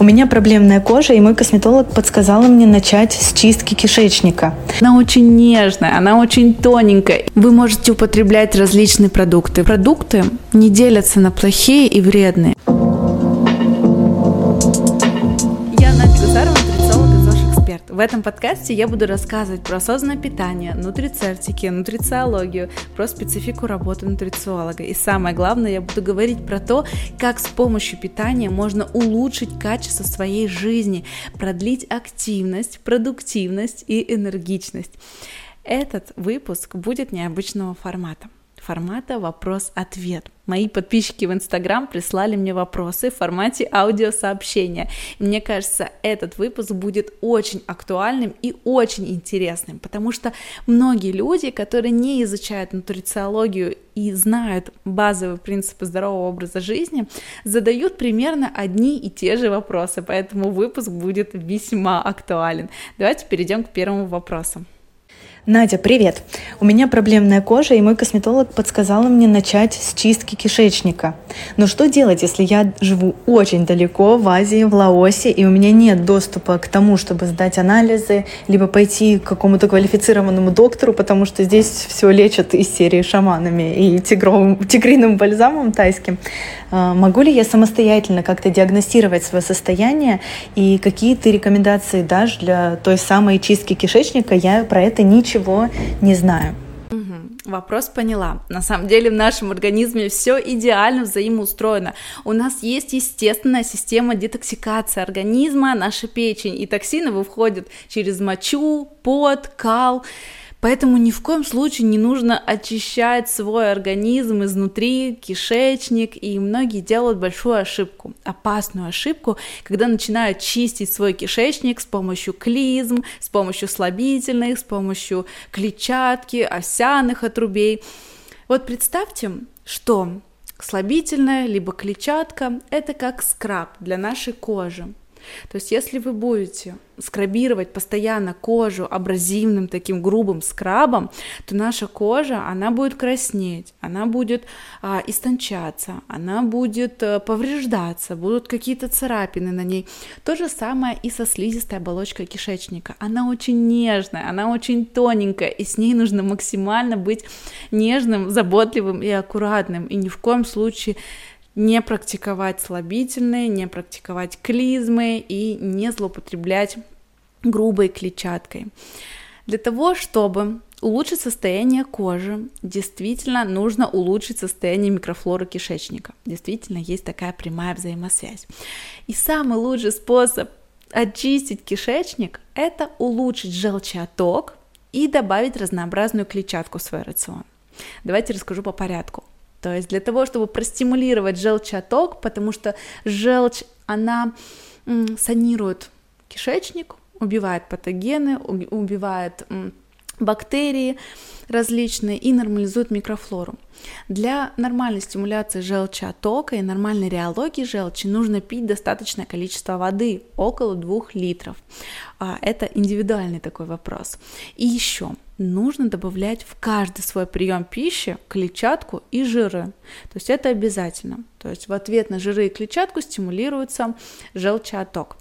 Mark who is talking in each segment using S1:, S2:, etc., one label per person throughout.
S1: У меня проблемная кожа, и мой косметолог подсказала мне начать с чистки кишечника.
S2: Она очень нежная, она очень тоненькая. Вы можете употреблять различные продукты. Продукты не делятся на плохие и вредные. В этом подкасте я буду рассказывать про осознанное питание, нутрицептики, нутрициологию, про специфику работы нутрициолога. И самое главное, я буду говорить про то, как с помощью питания можно улучшить качество своей жизни, продлить активность, продуктивность и энергичность. Этот выпуск будет необычного формата формата вопрос-ответ. Мои подписчики в Инстаграм прислали мне вопросы в формате аудиосообщения. Мне кажется, этот выпуск будет очень актуальным и очень интересным, потому что многие люди, которые не изучают нутрициологию и знают базовые принципы здорового образа жизни, задают примерно одни и те же вопросы, поэтому выпуск будет весьма актуален. Давайте перейдем к первому вопросу.
S1: Надя, привет! У меня проблемная кожа, и мой косметолог подсказала мне начать с чистки кишечника. Но что делать, если я живу очень далеко, в Азии, в Лаосе, и у меня нет доступа к тому, чтобы сдать анализы, либо пойти к какому-то квалифицированному доктору, потому что здесь все лечат из серии шаманами и тигровым, тигриным бальзамом тайским. А, могу ли я самостоятельно как-то диагностировать свое состояние, и какие ты рекомендации дашь для той самой чистки кишечника? Я про это ничего ничего не знаю.
S2: Вопрос поняла. На самом деле в нашем организме все идеально взаимоустроено. У нас есть естественная система детоксикации организма, наша печень, и токсины выходят через мочу, пот, кал. Поэтому ни в коем случае не нужно очищать свой организм изнутри, кишечник, и многие делают большую ошибку, опасную ошибку, когда начинают чистить свой кишечник с помощью клизм, с помощью слабительных, с помощью клетчатки, овсяных отрубей. Вот представьте, что слабительная либо клетчатка – это как скраб для нашей кожи. То есть если вы будете скрабировать постоянно кожу абразивным таким грубым скрабом, то наша кожа, она будет краснеть, она будет а, истончаться, она будет а, повреждаться, будут какие-то царапины на ней. То же самое и со слизистой оболочкой кишечника. Она очень нежная, она очень тоненькая, и с ней нужно максимально быть нежным, заботливым и аккуратным, и ни в коем случае не практиковать слабительные, не практиковать клизмы и не злоупотреблять грубой клетчаткой. Для того, чтобы улучшить состояние кожи, действительно нужно улучшить состояние микрофлоры кишечника. Действительно есть такая прямая взаимосвязь. И самый лучший способ очистить кишечник – это улучшить желчеоток и добавить разнообразную клетчатку в свой рацион. Давайте расскажу по порядку. То есть для того, чтобы простимулировать желчеоток, потому что желчь, она санирует кишечник, убивает патогены, убивает бактерии различные и нормализует микрофлору. Для нормальной стимуляции желчеотока и нормальной реологии желчи нужно пить достаточное количество воды, около 2 литров. А, это индивидуальный такой вопрос. И еще нужно добавлять в каждый свой прием пищи клетчатку и жиры. То есть это обязательно. То есть в ответ на жиры и клетчатку стимулируется желчеоток.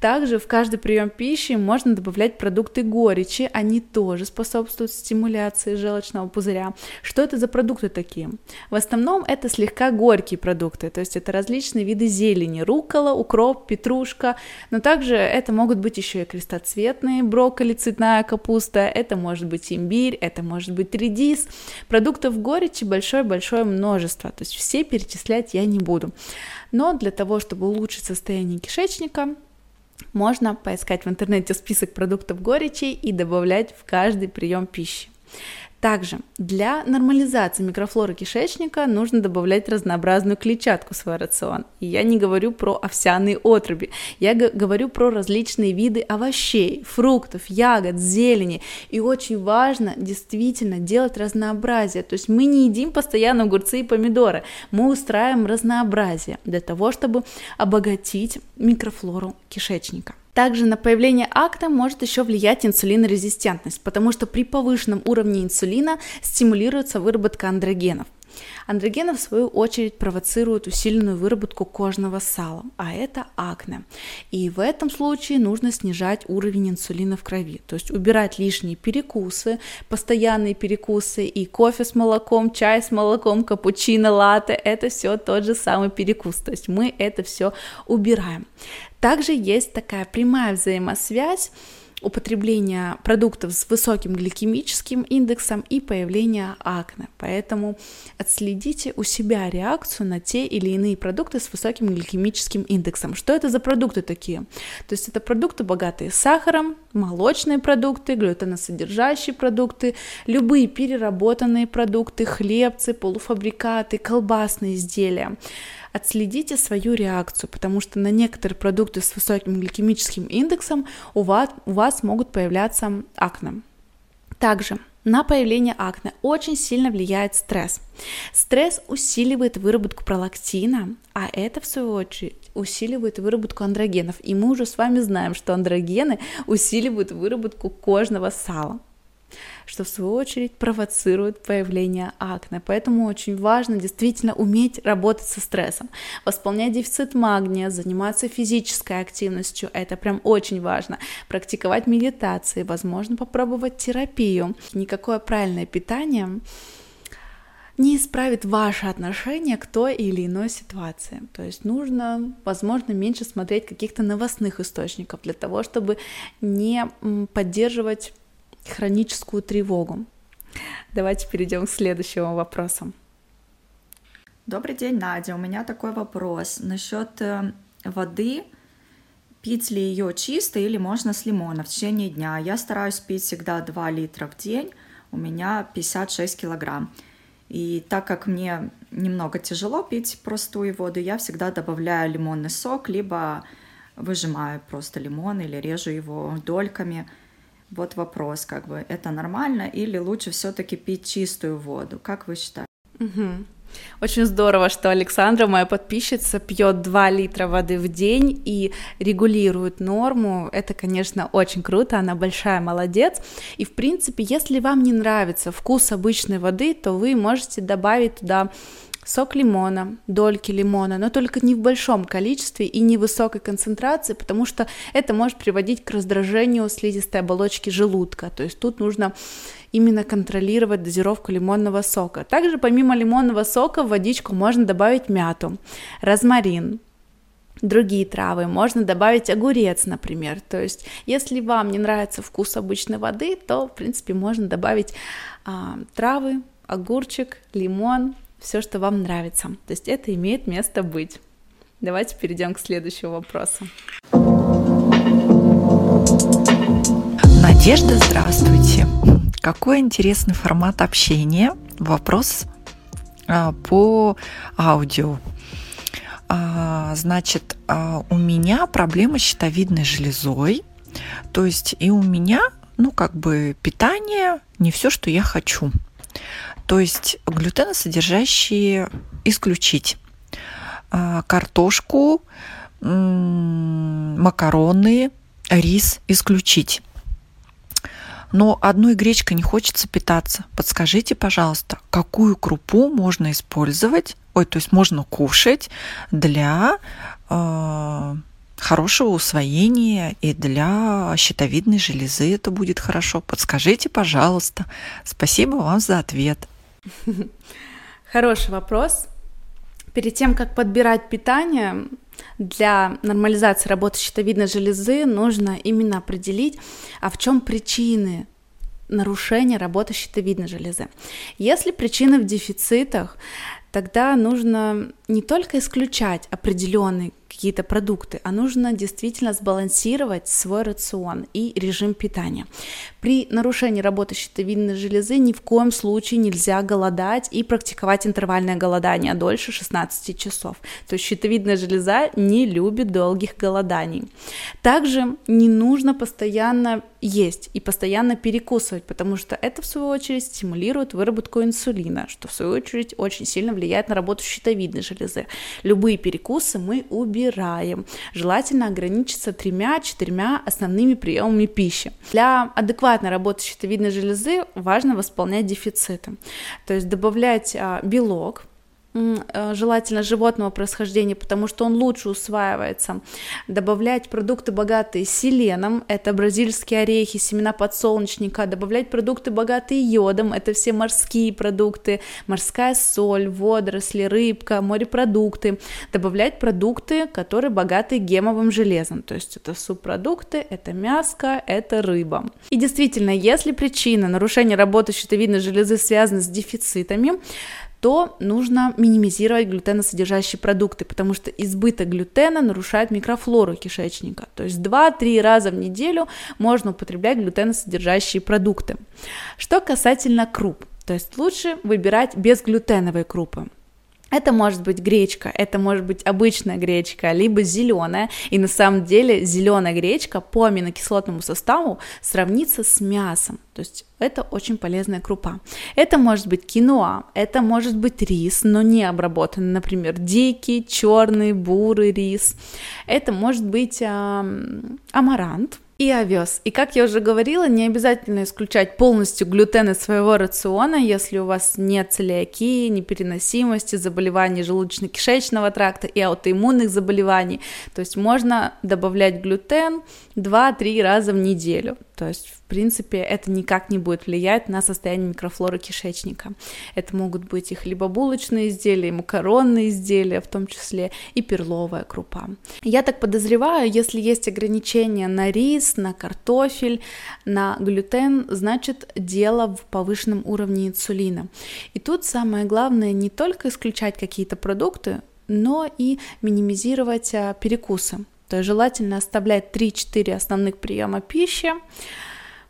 S2: Также в каждый прием пищи можно добавлять продукты горечи, они тоже способствуют стимуляции желчного пузыря. Что это за продукты такие? В основном это слегка горькие продукты, то есть это различные виды зелени, рукола, укроп, петрушка, но также это могут быть еще и крестоцветные, брокколи, цветная капуста, это может быть имбирь, это может быть редис. Продуктов горечи большое-большое множество, то есть все перечислять я не буду. Но для того, чтобы улучшить состояние кишечника, можно поискать в интернете список продуктов горечи и добавлять в каждый прием пищи. Также для нормализации микрофлоры кишечника нужно добавлять разнообразную клетчатку в свой рацион. Я не говорю про овсяные отруби, я говорю про различные виды овощей, фруктов, ягод, зелени. И очень важно действительно делать разнообразие. То есть мы не едим постоянно огурцы и помидоры, мы устраиваем разнообразие для того, чтобы обогатить микрофлору кишечника. Также на появление акта может еще влиять инсулинорезистентность, потому что при повышенном уровне инсулина стимулируется выработка андрогенов. Андрогены, в свою очередь, провоцируют усиленную выработку кожного сала, а это акне. И в этом случае нужно снижать уровень инсулина в крови, то есть убирать лишние перекусы, постоянные перекусы и кофе с молоком, чай с молоком, капучино, латте, это все тот же самый перекус, то есть мы это все убираем. Также есть такая прямая взаимосвязь употребления продуктов с высоким гликемическим индексом и появления акне. Поэтому отследите у себя реакцию на те или иные продукты с высоким гликемическим индексом. Что это за продукты такие? То есть это продукты, богатые сахаром, молочные продукты, глютеносодержащие продукты, любые переработанные продукты, хлебцы, полуфабрикаты, колбасные изделия отследите свою реакцию, потому что на некоторые продукты с высоким гликемическим индексом у вас, у вас могут появляться акне. Также на появление акне очень сильно влияет стресс. Стресс усиливает выработку пролактина, а это в свою очередь усиливает выработку андрогенов. И мы уже с вами знаем, что андрогены усиливают выработку кожного сала что в свою очередь провоцирует появление акне. Поэтому очень важно действительно уметь работать со стрессом, восполнять дефицит магния, заниматься физической активностью, это прям очень важно, практиковать медитации, возможно попробовать терапию. Никакое правильное питание не исправит ваше отношение к той или иной ситуации. То есть нужно, возможно, меньше смотреть каких-то новостных источников для того, чтобы не поддерживать хроническую тревогу. Давайте перейдем к следующему вопросу.
S3: Добрый день, Надя. У меня такой вопрос насчет э, воды. Пить ли ее чисто или можно с лимона в течение дня? Я стараюсь пить всегда 2 литра в день. У меня 56 килограмм. И так как мне немного тяжело пить простую воду, я всегда добавляю лимонный сок, либо выжимаю просто лимон или режу его дольками – вот вопрос, как бы, это нормально или лучше все-таки пить чистую воду? Как вы считаете?
S2: Угу. Очень здорово, что Александра, моя подписчица, пьет 2 литра воды в день и регулирует норму. Это, конечно, очень круто, она большая молодец. И, в принципе, если вам не нравится вкус обычной воды, то вы можете добавить туда сок лимона, дольки лимона, но только не в большом количестве и не высокой концентрации, потому что это может приводить к раздражению слизистой оболочки желудка. То есть тут нужно именно контролировать дозировку лимонного сока. Также помимо лимонного сока в водичку можно добавить мяту, розмарин, другие травы, можно добавить огурец, например. То есть, если вам не нравится вкус обычной воды, то, в принципе, можно добавить а, травы, огурчик, лимон, все, что вам нравится. То есть это имеет место быть. Давайте перейдем к следующему вопросу.
S4: Надежда, здравствуйте. Какой интересный формат общения. Вопрос а, по аудио. А, значит, а, у меня проблема с щитовидной железой. То есть и у меня, ну, как бы питание не все, что я хочу. То есть глютеносодержащие исключить. А, картошку, макароны, рис исключить. Но одной гречкой не хочется питаться. Подскажите, пожалуйста, какую крупу можно использовать, ой, то есть можно кушать для э, хорошего усвоения и для щитовидной железы это будет хорошо. Подскажите, пожалуйста. Спасибо вам за ответ.
S2: Хороший вопрос. Перед тем, как подбирать питание, для нормализации работы щитовидной железы нужно именно определить, а в чем причины нарушения работы щитовидной железы. Если причины в дефицитах, тогда нужно не только исключать определенные какие-то продукты, а нужно действительно сбалансировать свой рацион и режим питания. При нарушении работы щитовидной железы ни в коем случае нельзя голодать и практиковать интервальное голодание дольше 16 часов. То есть щитовидная железа не любит долгих голоданий. Также не нужно постоянно есть и постоянно перекусывать, потому что это, в свою очередь, стимулирует выработку инсулина, что, в свою очередь, очень сильно влияет на работу щитовидной железы. Любые перекусы мы убираем. Желательно ограничиться тремя-четырьмя основными приемами пищи. Для адекватной работы щитовидной железы важно восполнять дефициты, то есть добавлять а, белок, желательно животного происхождения, потому что он лучше усваивается. Добавлять продукты, богатые селеном, это бразильские орехи, семена подсолнечника, добавлять продукты, богатые йодом, это все морские продукты, морская соль, водоросли, рыбка, морепродукты, добавлять продукты, которые богаты гемовым железом, то есть это субпродукты, это мяско, это рыба. И действительно, если причина нарушения работы щитовидной железы связана с дефицитами, то нужно минимизировать глютеносодержащие продукты, потому что избыток глютена нарушает микрофлору кишечника. То есть 2-3 раза в неделю можно употреблять глютеносодержащие продукты. Что касательно круп, то есть лучше выбирать безглютеновые крупы. Это может быть гречка, это может быть обычная гречка, либо зеленая. И на самом деле зеленая гречка по аминокислотному составу сравнится с мясом. То есть это очень полезная крупа. Это может быть киноа, это может быть рис, но не обработанный, например, дикий, черный, бурый рис. Это может быть э, амарант, и овес. И как я уже говорила, не обязательно исключать полностью глютен из своего рациона, если у вас нет целиакии, непереносимости, заболеваний желудочно-кишечного тракта и аутоиммунных заболеваний. То есть можно добавлять глютен 2-3 раза в неделю. То есть, в принципе, это никак не будет влиять на состояние микрофлоры кишечника. Это могут быть и хлебобулочные изделия, и макаронные изделия, в том числе и перловая крупа. Я так подозреваю, если есть ограничения на рис, на картофель, на глютен, значит дело в повышенном уровне инсулина. И тут самое главное не только исключать какие-то продукты, но и минимизировать а, перекусы. То желательно оставлять 3-4 основных приема пищи.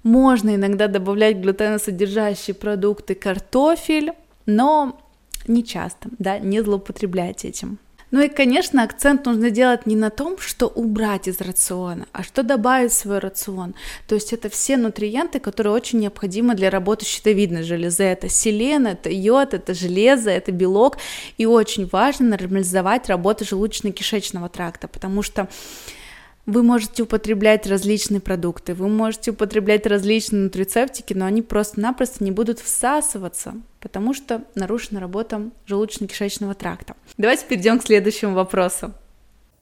S2: Можно иногда добавлять глютеносодержащие продукты, картофель, но не часто, да, не злоупотреблять этим. Ну и, конечно, акцент нужно делать не на том, что убрать из рациона, а что добавить в свой рацион. То есть это все нутриенты, которые очень необходимы для работы щитовидной железы. Это селен, это йод, это железо, это белок. И очень важно нормализовать работу желудочно-кишечного тракта, потому что вы можете употреблять различные продукты, вы можете употреблять различные нутрицептики, но они просто-напросто не будут всасываться, потому что нарушена работа желудочно-кишечного тракта. Давайте перейдем к следующему вопросу.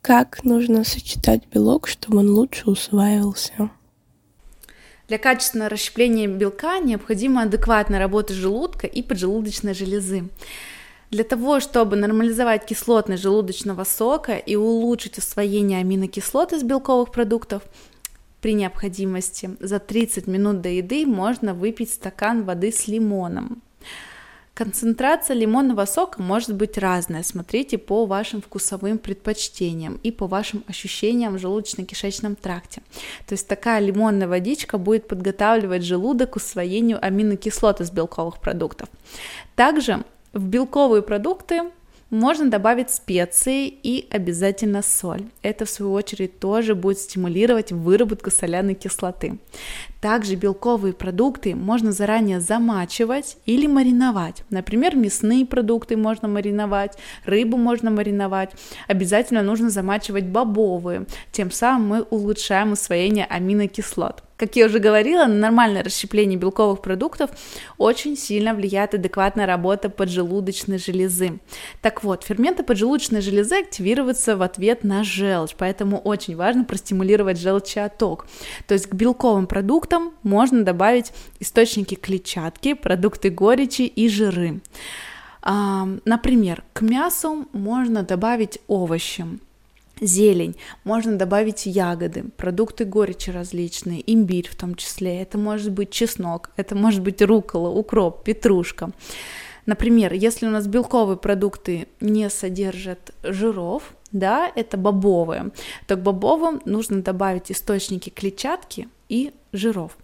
S5: Как нужно сочетать белок, чтобы он лучше усваивался?
S2: Для качественного расщепления белка необходима адекватная работа желудка и поджелудочной железы. Для того, чтобы нормализовать кислотность желудочного сока и улучшить усвоение аминокислот из белковых продуктов, при необходимости за 30 минут до еды можно выпить стакан воды с лимоном. Концентрация лимонного сока может быть разная, смотрите по вашим вкусовым предпочтениям и по вашим ощущениям в желудочно-кишечном тракте. То есть такая лимонная водичка будет подготавливать желудок к усвоению аминокислот из белковых продуктов. Также в белковые продукты можно добавить специи и обязательно соль. Это, в свою очередь, тоже будет стимулировать выработку соляной кислоты. Также белковые продукты можно заранее замачивать или мариновать. Например, мясные продукты можно мариновать, рыбу можно мариновать. Обязательно нужно замачивать бобовые. Тем самым мы улучшаем усвоение аминокислот. Как я уже говорила, на нормальное расщепление белковых продуктов очень сильно влияет адекватная работа поджелудочной железы. Так вот, ферменты поджелудочной железы активируются в ответ на желчь, поэтому очень важно простимулировать желчеоток. То есть к белковым продуктам можно добавить источники клетчатки, продукты горечи и жиры. Например, к мясу можно добавить овощи, зелень, можно добавить ягоды, продукты горечи различные, имбирь в том числе, это может быть чеснок, это может быть рукола, укроп, петрушка. Например, если у нас белковые продукты не содержат жиров, да, это бобовые, то к бобовым нужно добавить источники клетчатки и жиров,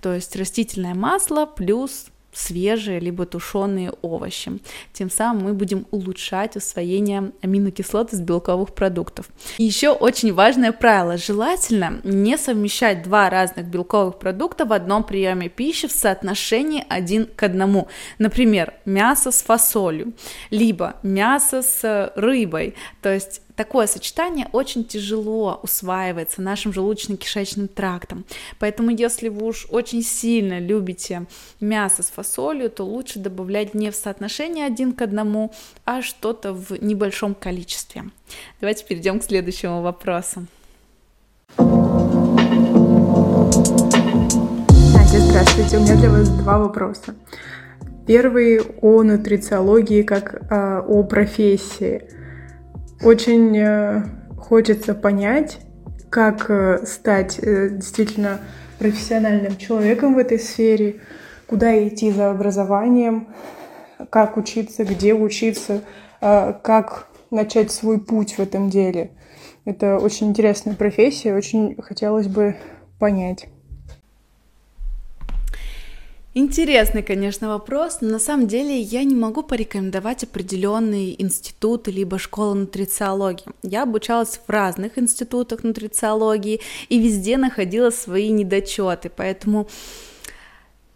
S2: то есть растительное масло плюс свежие либо тушеные овощи. Тем самым мы будем улучшать усвоение аминокислот из белковых продуктов. И еще очень важное правило. Желательно не совмещать два разных белковых продукта в одном приеме пищи в соотношении один к одному. Например, мясо с фасолью, либо мясо с рыбой. То есть такое сочетание очень тяжело усваивается нашим желудочно-кишечным трактом. Поэтому если вы уж очень сильно любите мясо с фасолью, то лучше добавлять не в соотношении один к одному, а что-то в небольшом количестве. Давайте перейдем к следующему вопросу.
S6: Надя, здравствуйте. У меня для вас два вопроса. Первый о нутрициологии как э, о профессии. Очень э, хочется понять, как э, стать э, действительно профессиональным человеком в этой сфере, куда идти за образованием, как учиться, где учиться, как начать свой путь в этом деле. Это очень интересная профессия, очень хотелось бы понять.
S2: Интересный, конечно, вопрос, но на самом деле я не могу порекомендовать определенные институты либо школы нутрициологии. Я обучалась в разных институтах нутрициологии и везде находила свои недочеты, поэтому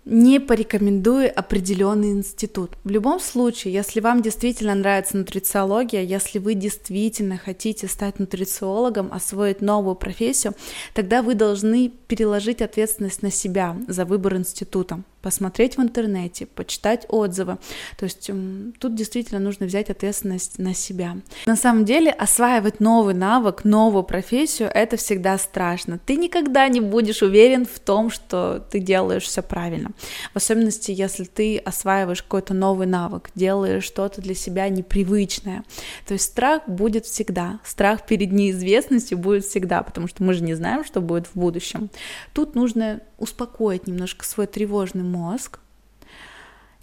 S2: не порекомендую определенный институт. В любом случае, если вам действительно нравится нутрициология, если вы действительно хотите стать нутрициологом, освоить новую профессию, тогда вы должны переложить ответственность на себя за выбор института посмотреть в интернете, почитать отзывы. То есть тут действительно нужно взять ответственность на себя. На самом деле осваивать новый навык, новую профессию, это всегда страшно. Ты никогда не будешь уверен в том, что ты делаешь все правильно. В особенности, если ты осваиваешь какой-то новый навык, делаешь что-то для себя непривычное. То есть страх будет всегда. Страх перед неизвестностью будет всегда, потому что мы же не знаем, что будет в будущем. Тут нужно успокоить немножко свой тревожный мозг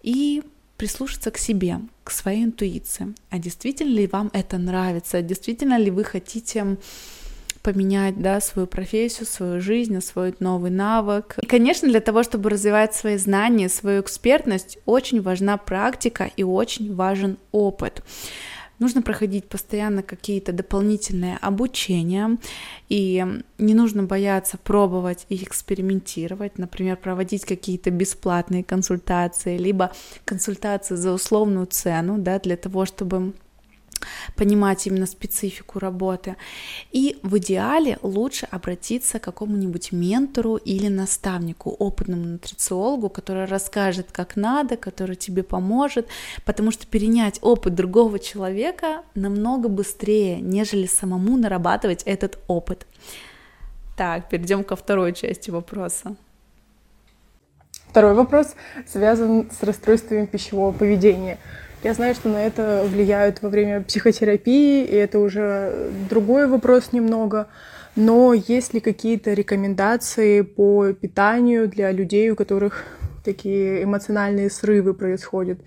S2: и прислушаться к себе, к своей интуиции. А действительно ли вам это нравится? Действительно ли вы хотите поменять да, свою профессию, свою жизнь, освоить новый навык. И, конечно, для того, чтобы развивать свои знания, свою экспертность, очень важна практика и очень важен опыт. Нужно проходить постоянно какие-то дополнительные обучения, и не нужно бояться пробовать и экспериментировать, например, проводить какие-то бесплатные консультации, либо консультации за условную цену, да, для того, чтобы понимать именно специфику работы. И в идеале лучше обратиться к какому-нибудь ментору или наставнику, опытному нутрициологу, который расскажет, как надо, который тебе поможет, потому что перенять опыт другого человека намного быстрее, нежели самому нарабатывать этот опыт. Так, перейдем ко второй части вопроса.
S6: Второй вопрос связан с расстройствами пищевого поведения. Я знаю, что на это влияют во время психотерапии, и это уже другой вопрос немного. Но есть ли какие-то рекомендации по питанию для людей, у которых такие эмоциональные срывы происходят?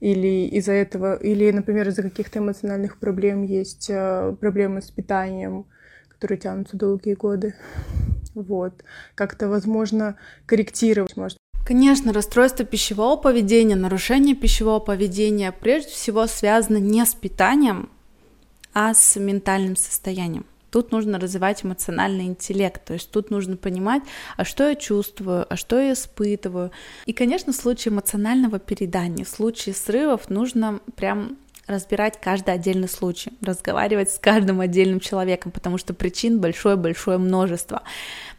S6: Или из-за этого, или, например, из-за каких-то эмоциональных проблем есть э, проблемы с питанием, которые тянутся долгие годы? Вот. Как-то, возможно, корректировать, может,
S2: Конечно, расстройство пищевого поведения, нарушение пищевого поведения прежде всего связано не с питанием, а с ментальным состоянием. Тут нужно развивать эмоциональный интеллект, то есть тут нужно понимать, а что я чувствую, а что я испытываю. И, конечно, в случае эмоционального передания, в случае срывов нужно прям разбирать каждый отдельный случай, разговаривать с каждым отдельным человеком, потому что причин большое-большое множество.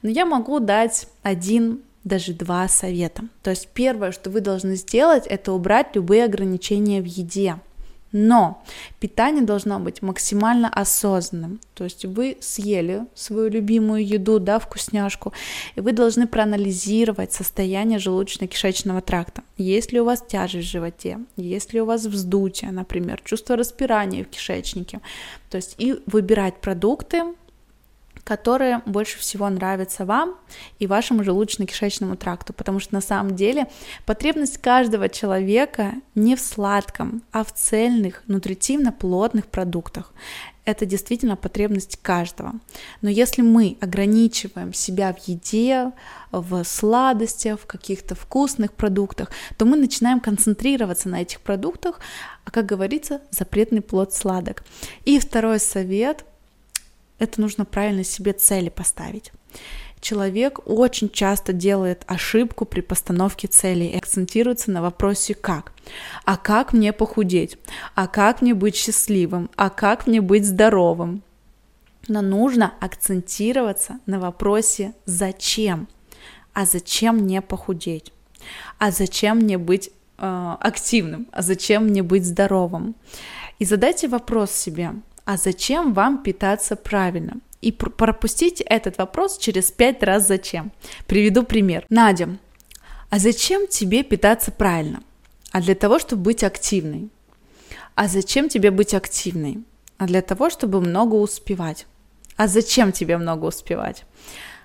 S2: Но я могу дать один даже два совета. То есть первое, что вы должны сделать, это убрать любые ограничения в еде. Но питание должно быть максимально осознанным. То есть вы съели свою любимую еду, да, вкусняшку, и вы должны проанализировать состояние желудочно-кишечного тракта. Есть ли у вас тяжесть в животе, есть ли у вас вздутие, например, чувство распирания в кишечнике. То есть и выбирать продукты, которые больше всего нравятся вам и вашему желудочно-кишечному тракту, потому что на самом деле потребность каждого человека не в сладком, а в цельных, нутритивно плотных продуктах. это действительно потребность каждого. Но если мы ограничиваем себя в еде, в сладостях, в каких-то вкусных продуктах, то мы начинаем концентрироваться на этих продуктах, а как говорится, запретный плод сладок. И второй совет – это нужно правильно себе цели поставить человек очень часто делает ошибку при постановке целей и акцентируется на вопросе «как?». А как мне похудеть? А как мне быть счастливым? А как мне быть здоровым? Но нужно акцентироваться на вопросе «зачем?». А зачем мне похудеть? А зачем мне быть э, активным? А зачем мне быть здоровым? И задайте вопрос себе, а зачем вам питаться правильно? и пропустите этот вопрос через пять раз зачем. Приведу пример. Надя, а зачем тебе питаться правильно? А для того, чтобы быть активной. А зачем тебе быть активной? А для того, чтобы много успевать. А зачем тебе много успевать?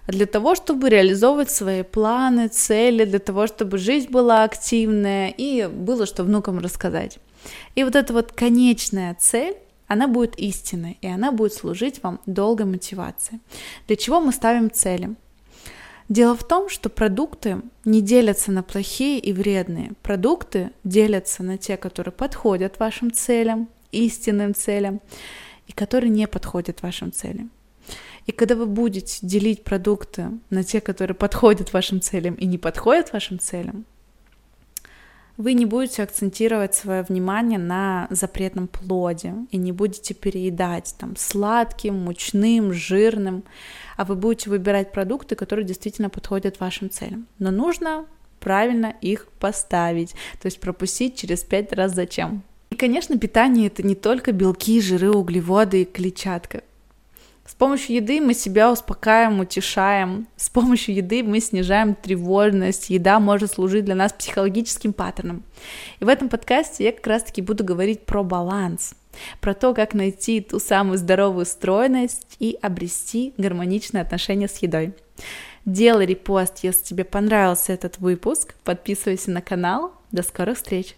S2: А для того, чтобы реализовывать свои планы, цели, для того, чтобы жизнь была активная и было что внукам рассказать. И вот эта вот конечная цель она будет истинной, и она будет служить вам долгой мотивацией. Для чего мы ставим цели? Дело в том, что продукты не делятся на плохие и вредные. Продукты делятся на те, которые подходят вашим целям, истинным целям, и которые не подходят вашим целям. И когда вы будете делить продукты на те, которые подходят вашим целям и не подходят вашим целям, вы не будете акцентировать свое внимание на запретном плоде и не будете переедать там сладким, мучным, жирным, а вы будете выбирать продукты, которые действительно подходят вашим целям. Но нужно правильно их поставить, то есть пропустить через пять раз зачем. И, конечно, питание это не только белки, жиры, углеводы и клетчатка. С помощью еды мы себя успокаиваем, утешаем. С помощью еды мы снижаем тревожность. Еда может служить для нас психологическим паттерном. И в этом подкасте я как раз-таки буду говорить про баланс, про то, как найти ту самую здоровую стройность и обрести гармоничные отношения с едой. Делай репост, если тебе понравился этот выпуск, подписывайся на канал. До скорых встреч!